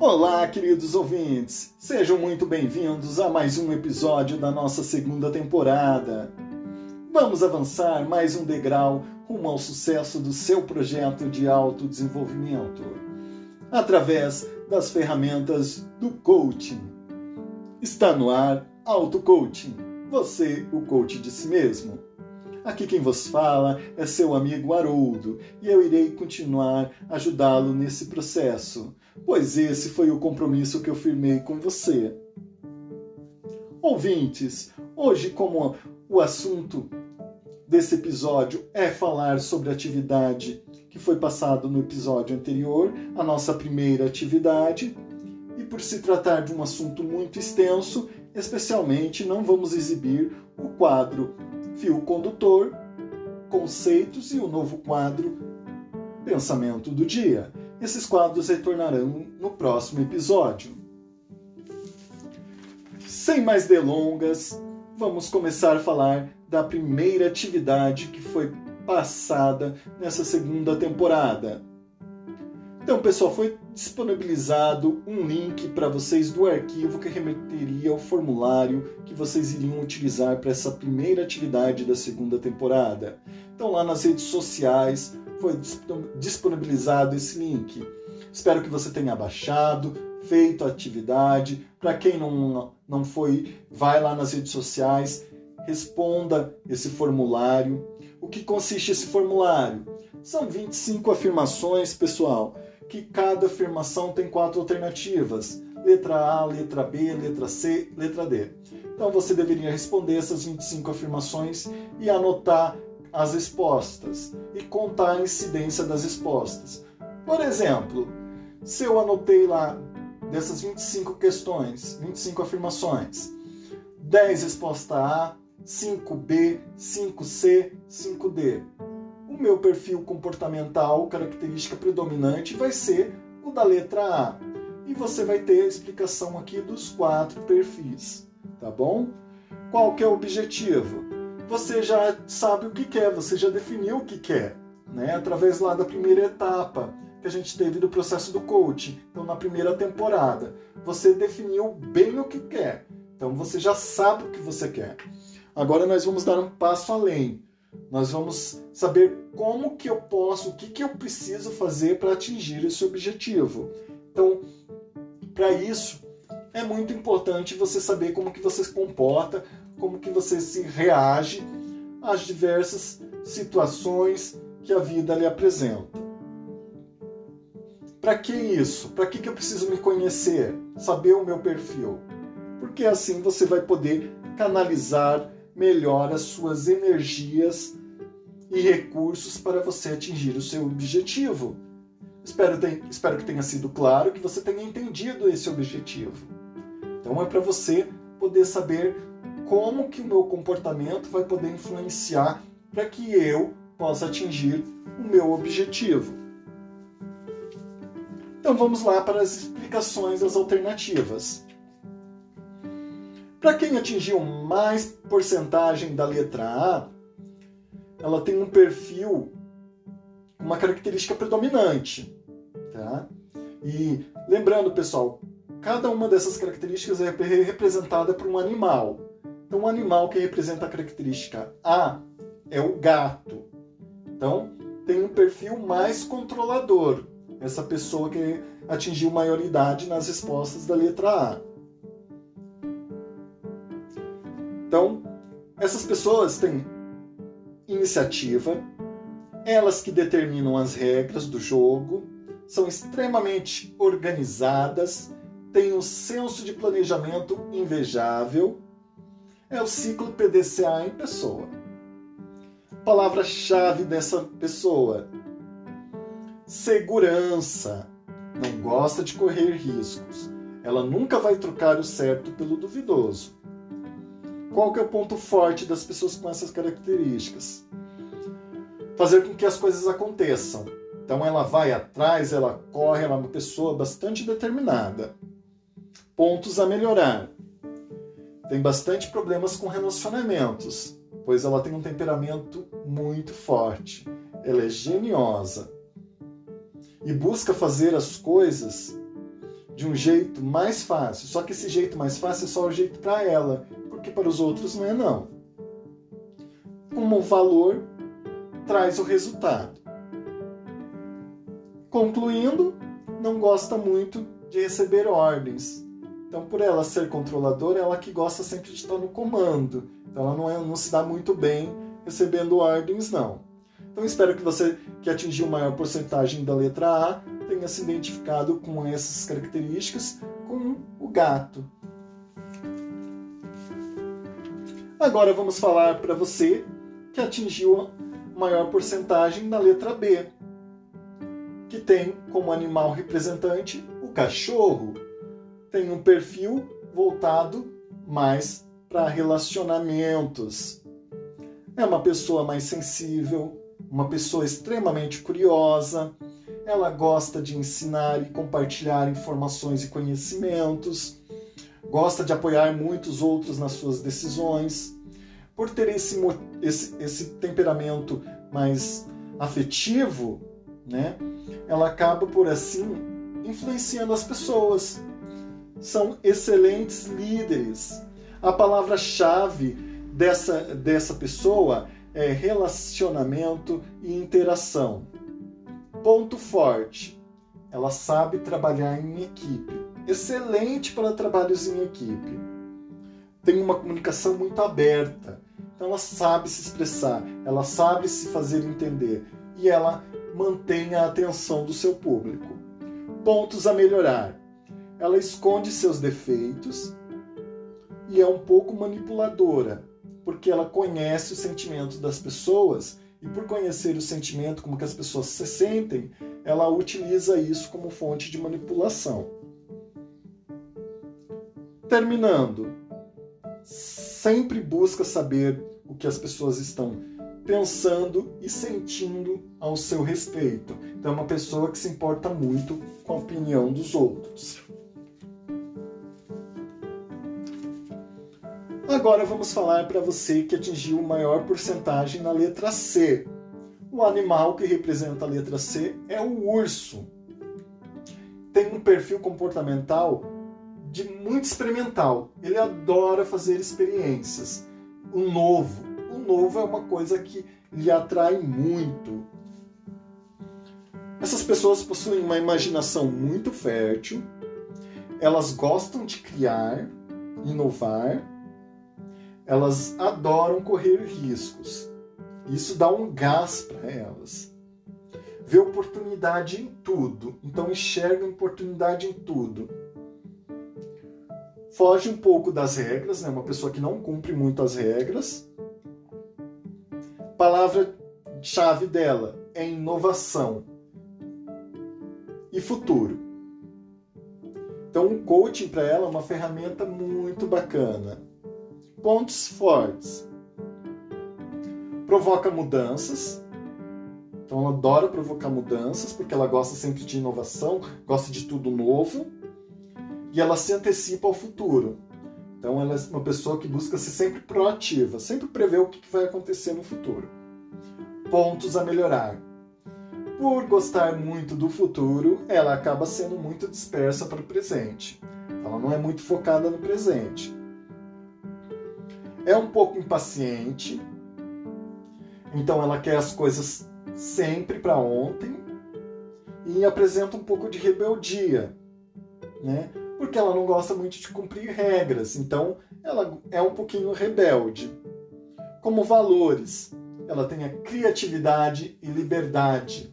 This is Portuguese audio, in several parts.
Olá, queridos ouvintes! Sejam muito bem-vindos a mais um episódio da nossa segunda temporada. Vamos avançar mais um degrau rumo ao sucesso do seu projeto de autodesenvolvimento através das ferramentas do coaching. Está no ar Auto Coaching. Você, o coach de si mesmo. Aqui quem vos fala é seu amigo Haroldo e eu irei continuar ajudá-lo nesse processo, pois esse foi o compromisso que eu firmei com você. Ouvintes, hoje, como o assunto desse episódio é falar sobre atividade que foi passado no episódio anterior, a nossa primeira atividade, e por se tratar de um assunto muito extenso, especialmente não vamos exibir o quadro fio condutor, conceitos e o novo quadro pensamento do dia. Esses quadros retornarão no próximo episódio. Sem mais delongas, vamos começar a falar da primeira atividade que foi passada nessa segunda temporada. Então, pessoal, foi disponibilizado um link para vocês do arquivo que remeteria ao formulário que vocês iriam utilizar para essa primeira atividade da segunda temporada. Então, lá nas redes sociais foi disponibilizado esse link. Espero que você tenha baixado, feito a atividade. Para quem não, não foi, vai lá nas redes sociais, responda esse formulário. O que consiste esse formulário? São 25 afirmações, pessoal que cada afirmação tem quatro alternativas: letra A, letra B, letra C, letra D. Então você deveria responder essas 25 afirmações e anotar as respostas e contar a incidência das respostas. Por exemplo, se eu anotei lá dessas 25 questões, 25 afirmações, 10 resposta A, 5B, 5C, 5D o meu perfil comportamental, característica predominante, vai ser o da letra A. E você vai ter a explicação aqui dos quatro perfis, tá bom? Qual que é o objetivo? Você já sabe o que quer, você já definiu o que quer, né? Através lá da primeira etapa que a gente teve do processo do coaching. Então, na primeira temporada, você definiu bem o que quer. Então, você já sabe o que você quer. Agora nós vamos dar um passo além. Nós vamos saber como que eu posso, o que, que eu preciso fazer para atingir esse objetivo. Então, para isso, é muito importante você saber como que você se comporta, como que você se reage às diversas situações que a vida lhe apresenta. Para que isso? Para que, que eu preciso me conhecer? Saber o meu perfil? Porque assim você vai poder canalizar melhor as suas energias e recursos para você atingir o seu objetivo. Espero, espero que tenha sido claro que você tenha entendido esse objetivo. Então é para você poder saber como que o meu comportamento vai poder influenciar para que eu possa atingir o meu objetivo. Então vamos lá para as explicações das alternativas. Para quem atingiu mais porcentagem da letra A, ela tem um perfil, uma característica predominante. Tá? E lembrando, pessoal, cada uma dessas características é representada por um animal. Então, o animal que representa a característica A é o gato. Então, tem um perfil mais controlador. Essa pessoa que atingiu maioridade nas respostas da letra A. Então, essas pessoas têm iniciativa, elas que determinam as regras do jogo, são extremamente organizadas, têm um senso de planejamento invejável. É o ciclo PDCA em pessoa. Palavra-chave dessa pessoa: segurança. Não gosta de correr riscos. Ela nunca vai trocar o certo pelo duvidoso. Qual que é o ponto forte das pessoas com essas características? Fazer com que as coisas aconteçam. Então ela vai atrás, ela corre, ela é uma pessoa bastante determinada. Pontos a melhorar. Tem bastante problemas com relacionamentos, pois ela tem um temperamento muito forte. Ela é geniosa e busca fazer as coisas de um jeito mais fácil. Só que esse jeito mais fácil é só o jeito para ela, porque para os outros não é não. Como o valor traz o resultado. Concluindo, não gosta muito de receber ordens. Então, por ela ser controladora, ela que gosta sempre de estar no comando. Então, ela não, é, não se dá muito bem recebendo ordens, não. Então, espero que você que atingiu maior porcentagem da letra A tenha se identificado com essas características com o gato. Agora vamos falar para você que atingiu maior porcentagem na letra B, que tem como animal representante o cachorro. Tem um perfil voltado mais para relacionamentos. É uma pessoa mais sensível, uma pessoa extremamente curiosa, ela gosta de ensinar e compartilhar informações e conhecimentos, gosta de apoiar muitos outros nas suas decisões. Por ter esse, esse, esse temperamento mais afetivo, né, ela acaba por assim influenciando as pessoas. São excelentes líderes. A palavra-chave dessa, dessa pessoa é relacionamento e interação. Ponto forte: ela sabe trabalhar em equipe. Excelente para trabalhos em equipe. Tem uma comunicação muito aberta. Então ela sabe se expressar, ela sabe se fazer entender e ela mantém a atenção do seu público. Pontos a melhorar: ela esconde seus defeitos e é um pouco manipuladora, porque ela conhece os sentimentos das pessoas e por conhecer o sentimento, como que as pessoas se sentem, ela utiliza isso como fonte de manipulação. Terminando, sempre busca saber o que as pessoas estão pensando e sentindo ao seu respeito. Então é uma pessoa que se importa muito com a opinião dos outros. Agora vamos falar para você que atingiu maior porcentagem na letra C. O animal que representa a letra C é o urso. Tem um perfil comportamental de muito experimental. Ele adora fazer experiências. O novo. O novo é uma coisa que lhe atrai muito. Essas pessoas possuem uma imaginação muito fértil. Elas gostam de criar, inovar elas adoram correr riscos. Isso dá um gás para elas. Vê oportunidade em tudo, então enxerga oportunidade em tudo. Foge um pouco das regras, né? uma pessoa que não cumpre muito as regras. Palavra-chave dela é inovação e futuro. Então, o coaching para ela é uma ferramenta muito bacana pontos fortes. Provoca mudanças. Então ela adora provocar mudanças porque ela gosta sempre de inovação, gosta de tudo novo e ela se antecipa ao futuro. Então ela é uma pessoa que busca ser sempre proativa, sempre prever o que vai acontecer no futuro. Pontos a melhorar. Por gostar muito do futuro, ela acaba sendo muito dispersa para o presente. Ela não é muito focada no presente é um pouco impaciente, então ela quer as coisas sempre para ontem e apresenta um pouco de rebeldia, né? Porque ela não gosta muito de cumprir regras, então ela é um pouquinho rebelde. Como valores, ela tem a criatividade e liberdade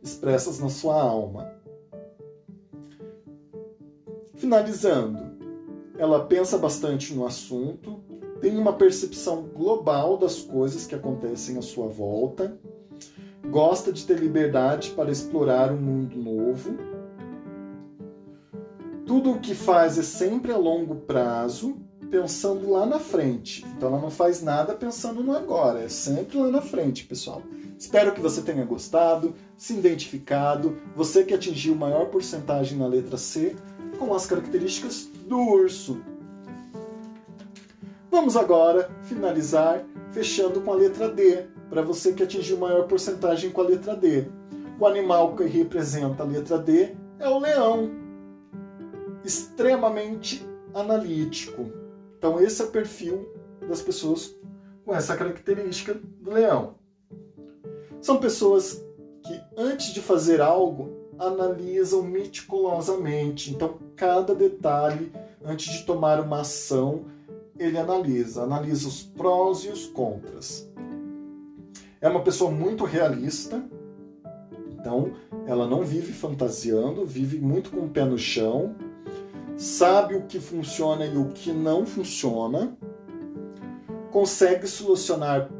expressas na sua alma. Finalizando, ela pensa bastante no assunto, tem uma percepção global das coisas que acontecem à sua volta, gosta de ter liberdade para explorar um mundo novo. Tudo o que faz é sempre a longo prazo, pensando lá na frente. Então ela não faz nada pensando no agora, é sempre lá na frente, pessoal. Espero que você tenha gostado, se identificado, você que atingiu maior porcentagem na letra C, com as características do urso. Vamos agora finalizar fechando com a letra D, para você que atingiu maior porcentagem com a letra D. O animal que representa a letra D é o leão. Extremamente analítico. Então, esse é o perfil das pessoas com essa característica do leão. São pessoas que, antes de fazer algo, analisam meticulosamente. Então, cada detalhe, antes de tomar uma ação, ele analisa. Analisa os prós e os contras. É uma pessoa muito realista. Então, ela não vive fantasiando, vive muito com o pé no chão, sabe o que funciona e o que não funciona, consegue solucionar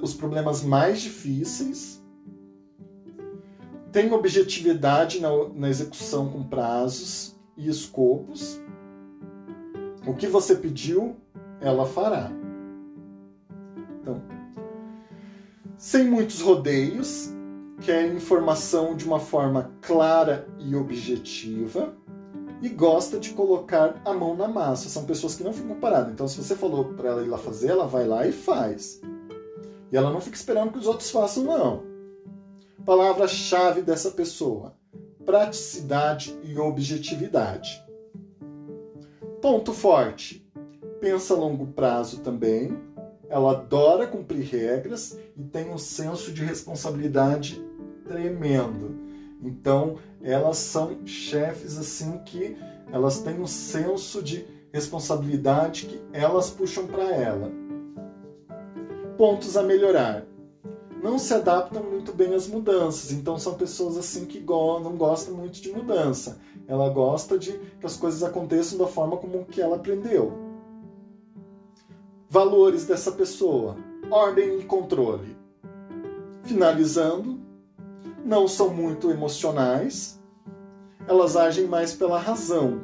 os problemas mais difíceis, tem objetividade na, na execução com prazos e escopos. O que você pediu, ela fará. Então, sem muitos rodeios, quer informação de uma forma clara e objetiva e gosta de colocar a mão na massa. São pessoas que não ficam paradas. Então, se você falou para ela ir lá fazer, ela vai lá e faz. E ela não fica esperando que os outros façam, não. Palavra-chave dessa pessoa: praticidade e objetividade. Ponto forte: pensa a longo prazo também. Ela adora cumprir regras e tem um senso de responsabilidade tremendo. Então, elas são chefes assim que elas têm um senso de responsabilidade que elas puxam para ela. Pontos a melhorar. Não se adaptam muito bem às mudanças, então são pessoas assim que não gostam muito de mudança. Ela gosta de que as coisas aconteçam da forma como que ela aprendeu. Valores dessa pessoa: ordem e controle. Finalizando, não são muito emocionais, elas agem mais pela razão.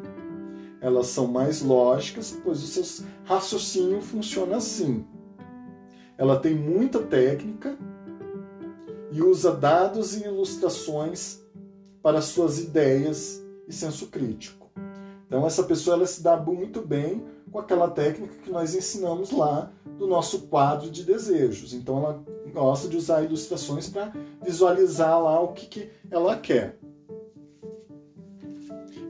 Elas são mais lógicas, pois o seu raciocínio funciona assim. Ela tem muita técnica e usa dados e ilustrações para suas ideias e senso crítico. Então essa pessoa ela se dá muito bem com aquela técnica que nós ensinamos lá do nosso quadro de desejos. Então ela gosta de usar ilustrações para visualizar lá o que, que ela quer.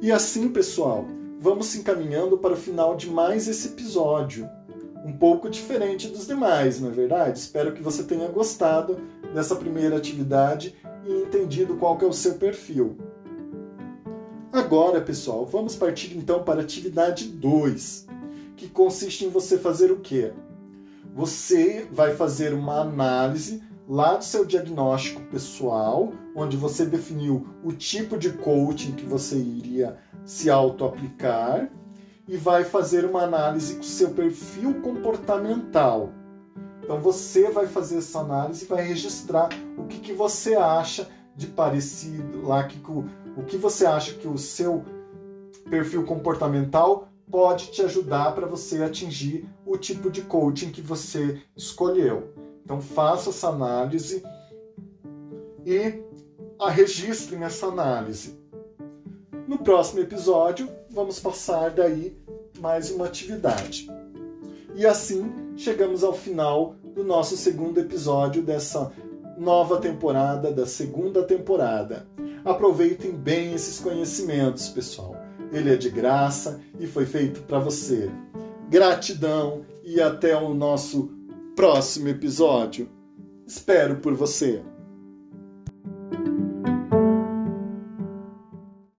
E assim, pessoal, vamos se encaminhando para o final de mais esse episódio. Um pouco diferente dos demais, não é verdade? Espero que você tenha gostado dessa primeira atividade e entendido qual que é o seu perfil. Agora, pessoal, vamos partir então para a atividade 2, que consiste em você fazer o quê? Você vai fazer uma análise lá do seu diagnóstico pessoal, onde você definiu o tipo de coaching que você iria se auto-aplicar e vai fazer uma análise com o seu perfil comportamental. Então você vai fazer essa análise e vai registrar o que, que você acha de parecido lá, que, o que você acha que o seu perfil comportamental pode te ajudar para você atingir o tipo de coaching que você escolheu. Então faça essa análise e a registre nessa análise. No próximo episódio, vamos passar daí mais uma atividade. E assim chegamos ao final do nosso segundo episódio dessa nova temporada, da segunda temporada. Aproveitem bem esses conhecimentos, pessoal. Ele é de graça e foi feito para você. Gratidão e até o nosso próximo episódio. Espero por você.